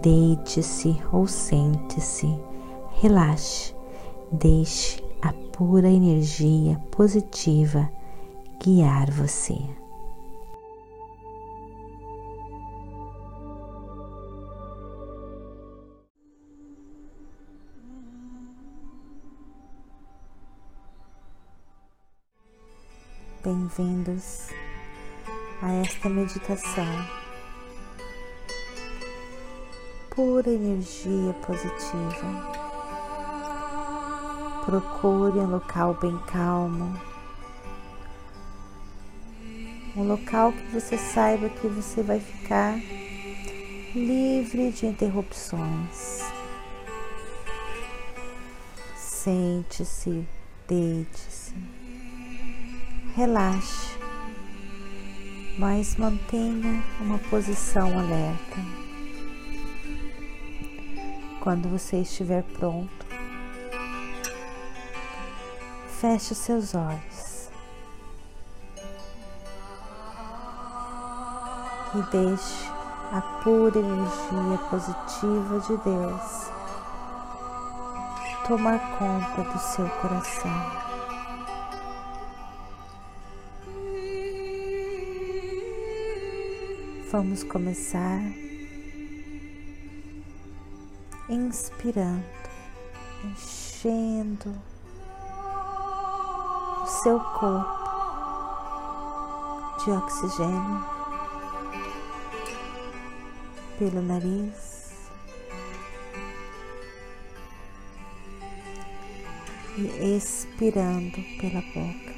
deite-se ou sente-se, relaxe, deixe a pura energia positiva guiar você. Bem-vindos a esta meditação. Pura energia positiva. Procure um local bem calmo, um local que você saiba que você vai ficar livre de interrupções. Sente-se, deite-se relaxe, mas mantenha uma posição alerta. Quando você estiver pronto, feche seus olhos. E deixe a pura energia positiva de Deus tomar conta do seu coração. Vamos começar inspirando, enchendo o seu corpo de oxigênio pelo nariz e expirando pela boca.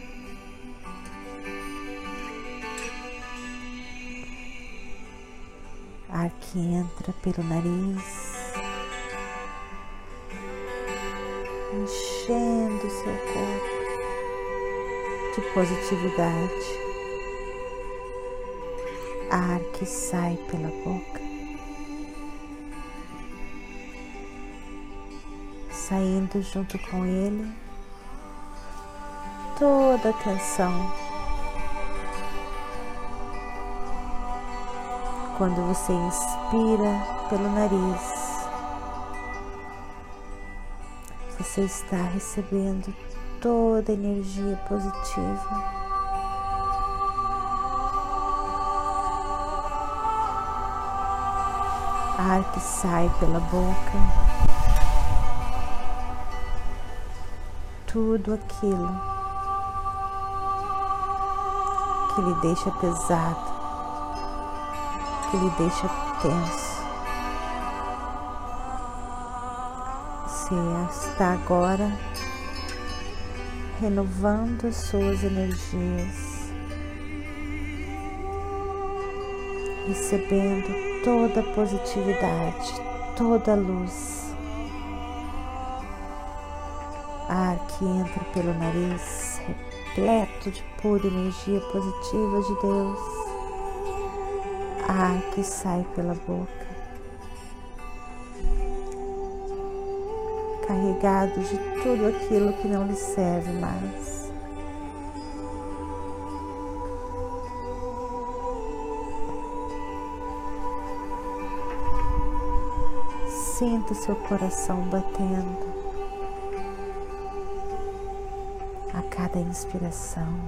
ar que entra pelo nariz, enchendo seu corpo de positividade, ar que sai pela boca, saindo junto com ele toda a tensão. Quando você inspira pelo nariz, você está recebendo toda a energia positiva. Ar que sai pela boca, tudo aquilo que lhe deixa pesado que lhe deixa tenso. Você está agora renovando as suas energias, recebendo toda a positividade, toda a luz. Ar que entra pelo nariz, repleto de pura energia positiva de Deus ar que sai pela boca, carregado de tudo aquilo que não lhe serve mais. Sinta o seu coração batendo a cada inspiração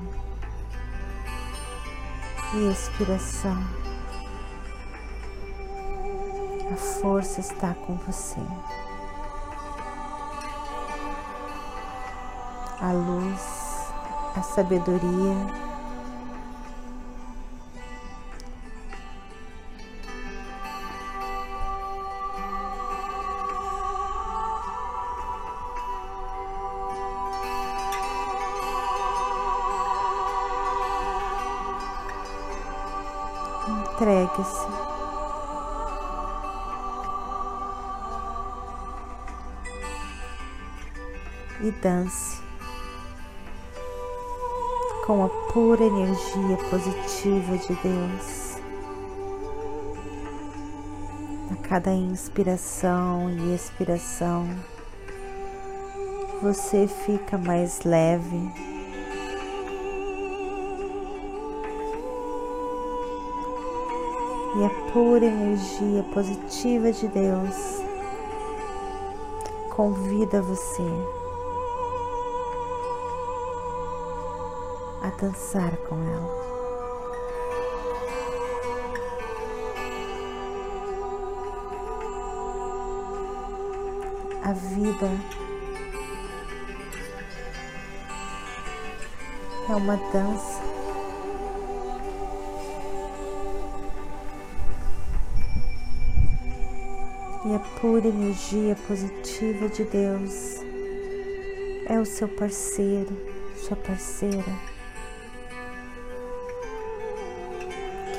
e expiração a força está com você. A luz, a sabedoria, entregue-se. E dance com a pura energia positiva de Deus. A cada inspiração e expiração, você fica mais leve. E a pura energia positiva de Deus convida você dançar com ela. A vida é uma dança. E a pura energia positiva de Deus é o seu parceiro, sua parceira,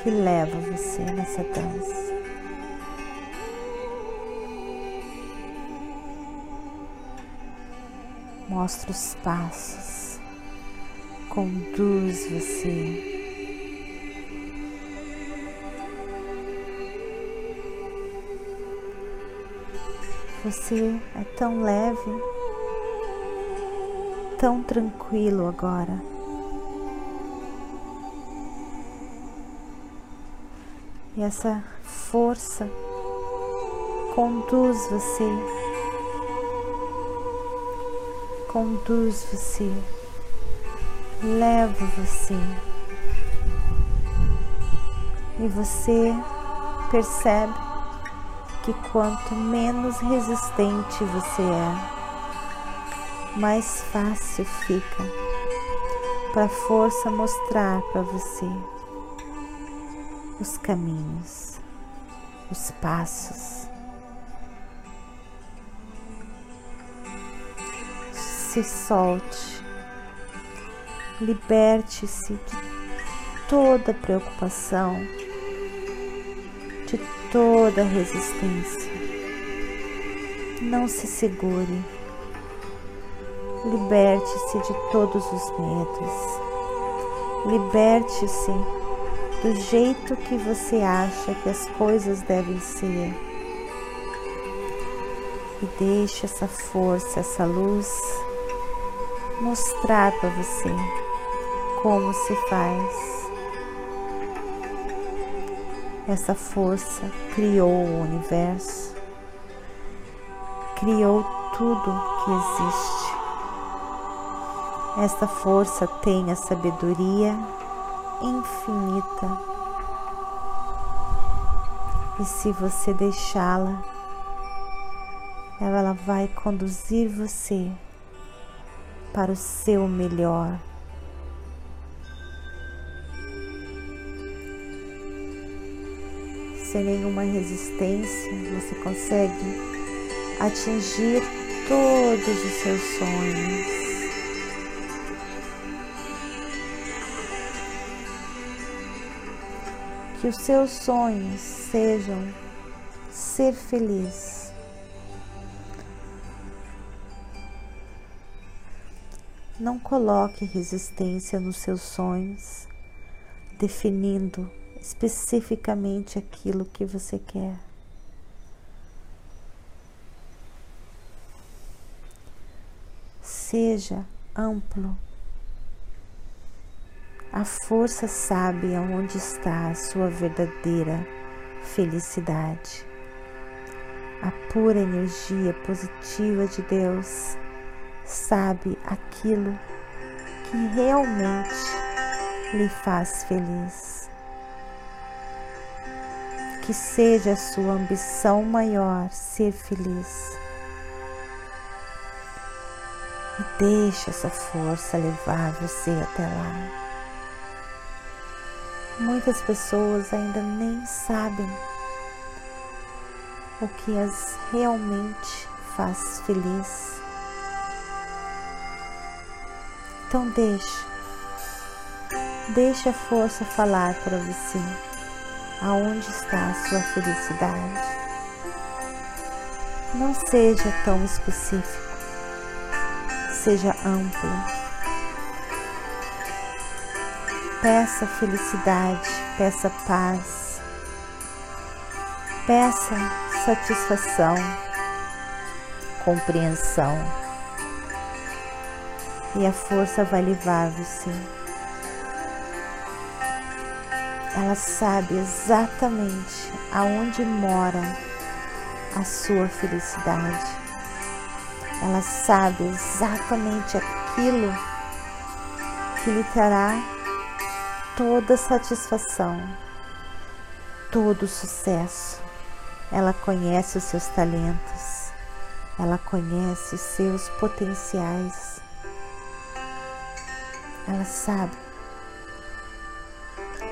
que leva você nessa dança. Mostra os passos, conduz você. Você é tão leve, tão tranquilo agora. E essa força conduz você, conduz você, leva você. E você percebe que quanto menos resistente você é, mais fácil fica para a força mostrar para você os caminhos, os passos. Se solte, liberte-se de toda preocupação de toda resistência. Não se segure. Liberte-se de todos os medos. Liberte-se do jeito que você acha que as coisas devem ser. E deixe essa força, essa luz mostrar para você como se faz. Essa força criou o universo, criou tudo que existe. Esta força tem a sabedoria infinita. E se você deixá-la, ela vai conduzir você para o seu melhor. sem nenhuma resistência, você consegue atingir todos os seus sonhos. Que os seus sonhos sejam ser feliz. Não coloque resistência nos seus sonhos, definindo especificamente aquilo que você quer. Seja amplo. A força sabe aonde está a sua verdadeira felicidade. A pura energia positiva de Deus sabe aquilo que realmente lhe faz feliz que seja a sua ambição maior ser feliz. E deixe essa força levar você até lá. Muitas pessoas ainda nem sabem o que as realmente faz feliz. Então deixe, deixe a força falar para você aonde está a sua felicidade. Não seja tão específico. seja amplo. Peça felicidade, peça paz, peça satisfação, compreensão, e a força vai levar você. Ela sabe exatamente aonde mora a sua felicidade. Ela sabe exatamente aquilo que lhe trará toda satisfação, todo sucesso. Ela conhece os seus talentos, ela conhece os seus potenciais. Ela sabe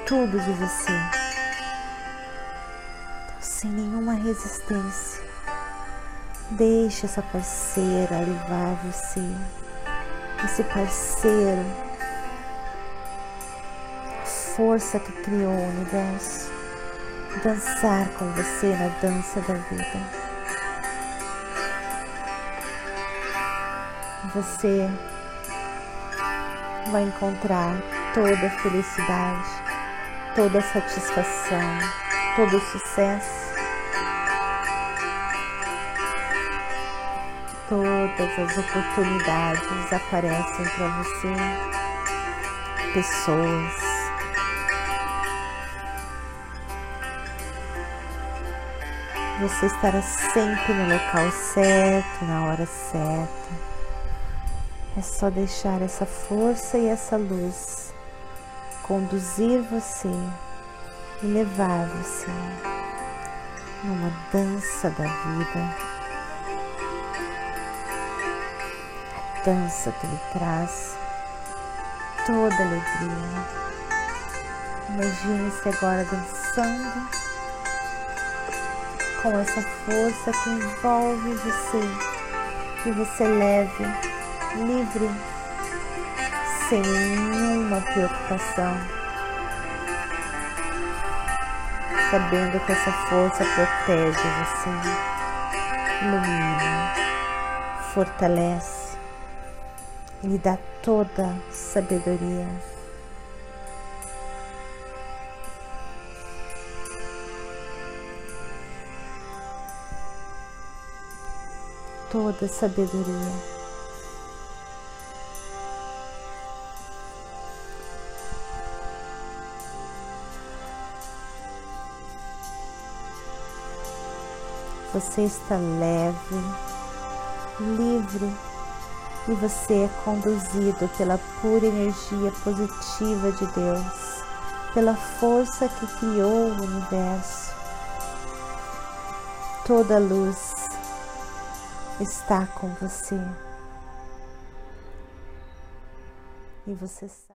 tudo de você, então, sem nenhuma resistência. Deixe essa parceira levar você, esse parceiro, força que criou o universo, dançar com você na dança da vida. Você vai encontrar toda a felicidade, toda a satisfação, todo o sucesso todas as oportunidades aparecem para você, pessoas. Você estará sempre no local certo, na hora certa. É só deixar essa força e essa luz conduzir você e levar você numa dança da vida. dança que lhe traz toda alegria. Imagine-se agora dançando com essa força que envolve você, que você leve, livre, sem nenhuma preocupação, sabendo que essa força protege você, ilumina, fortalece ele dá toda sabedoria. Toda sabedoria. Você está leve, livre e você é conduzido pela pura energia positiva de Deus, pela força que criou o universo. Toda luz está com você. E você sabe.